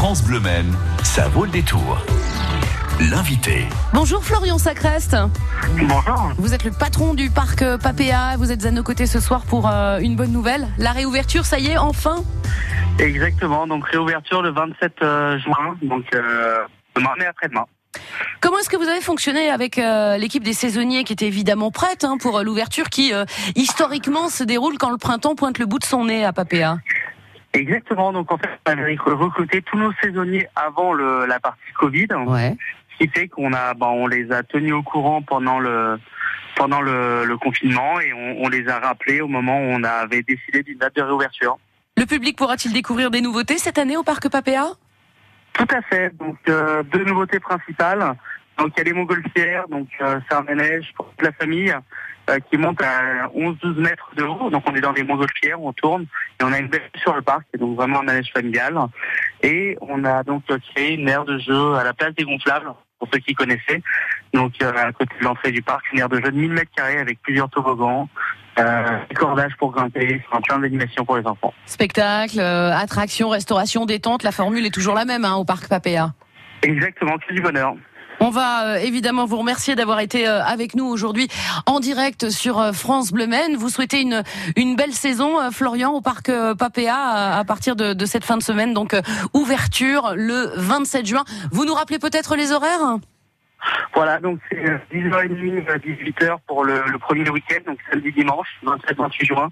France Bleu Maine, ça vaut le détour. L'invité. Bonjour Florian Sacrest. Bonjour. Vous êtes le patron du parc euh, Papéa. Vous êtes à nos côtés ce soir pour euh, une bonne nouvelle. La réouverture, ça y est, enfin Exactement, donc réouverture le 27 euh, juin, donc euh, demain et après-demain. Comment est-ce que vous avez fonctionné avec euh, l'équipe des saisonniers qui était évidemment prête hein, pour euh, l'ouverture qui, euh, historiquement, se déroule quand le printemps pointe le bout de son nez à Papéa? Exactement, donc en fait, on avait recruté tous nos saisonniers avant le, la partie Covid, Ouais. ce qui fait qu'on a, ben, on les a tenus au courant pendant le pendant le, le confinement et on, on les a rappelés au moment où on avait décidé d'une date de réouverture. Le public pourra-t-il découvrir des nouveautés cette année au parc Papéa? Tout à fait. Donc euh, deux nouveautés principales. Donc il y a les montgolfières, donc euh, c'est un manège pour toute la famille qui monte à 11-12 mètres de haut. Donc on est dans des montgolfières, on tourne et on a une belle sur le parc, c'est donc vraiment un manège familial. Et on a donc euh, créé une aire de jeu à la place des gonflables, pour ceux qui connaissaient. Donc euh, à côté de l'entrée du parc, une aire de jeu de 1000 mètres carrés avec plusieurs toboggans, euh, des cordages pour grimper, enfin, plein d'animations pour les enfants. Spectacle, euh, attraction, restauration, détente, la formule est toujours la même hein, au parc Papéa. Exactement, que du bonheur. On va euh, évidemment vous remercier d'avoir été euh, avec nous aujourd'hui en direct sur euh, France Bleu Maine. Vous souhaitez une une belle saison, Florian, au parc Papéa à, à partir de, de cette fin de semaine. Donc ouverture le 27 juin. Vous nous rappelez peut-être les horaires? Voilà, donc c'est euh, 10h30, euh, 18h pour le, le premier week-end, donc samedi, dimanche, 27-28 juin.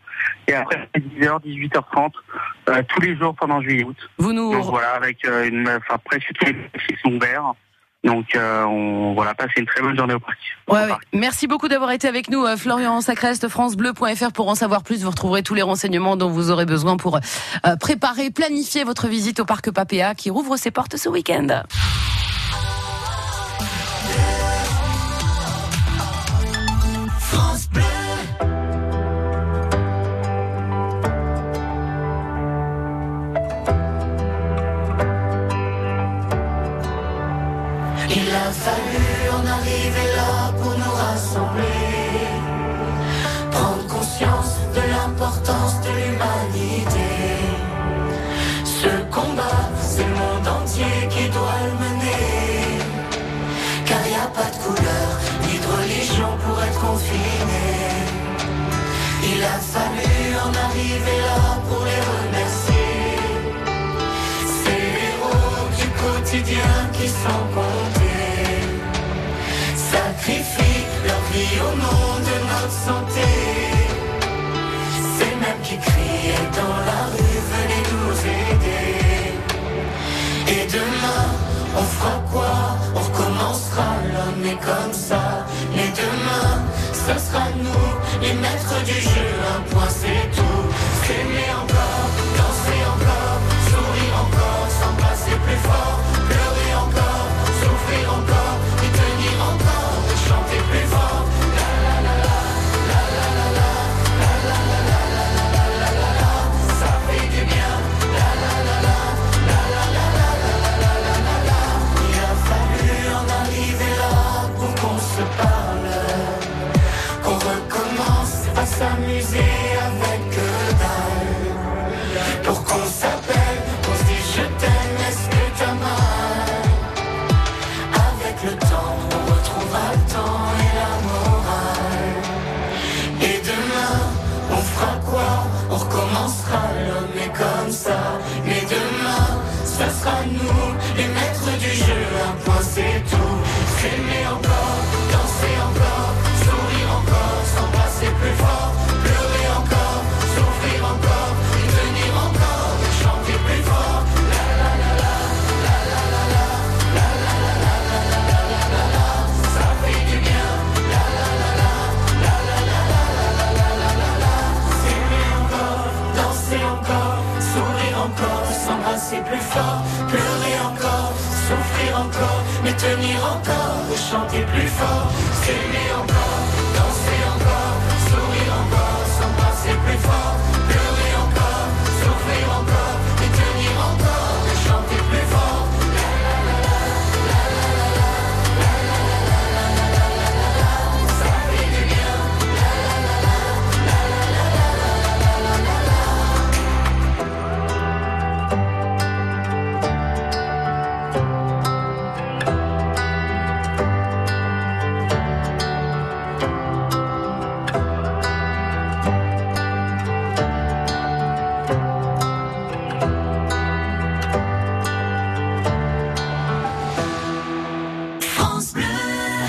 Et après, c'est 10h, 18h30, euh, tous les jours pendant juillet-août. Vous nous Donc voilà, avec euh, une, enfin, presque tous les marchés sont ouverts. Donc euh, on voilà, passer une très bonne journée au parc. Merci beaucoup d'avoir été avec nous, euh, Florian Sacrest, francebleu.fr pour en savoir plus. Vous retrouverez tous les renseignements dont vous aurez besoin pour euh, préparer, planifier votre visite au parc Papéa qui rouvre ses portes ce week-end. Là pour nous rassembler, prendre conscience de l'importance de l'humanité. Ce combat, c'est le monde entier qui doit le mener, car n'y a pas de couleur ni de religion pour être confiné. Il a fallu en arriver là pour les remercier. Ces héros du quotidien qui sont au nom de notre santé. Ces mêmes qui criaient dans la rue, venez nous aider. Et demain, on fera quoi? On recommencera, l'homme est comme ça. Mais demain, ce sera nous, les maîtres du jeu. Un point, sera nous, les maîtres du jeu. Un point, c'est tout. S'aimer encore, danser encore, pleurer encore, souffrir encore, mais tenir encore, chanter plus fort, s'aimer encore,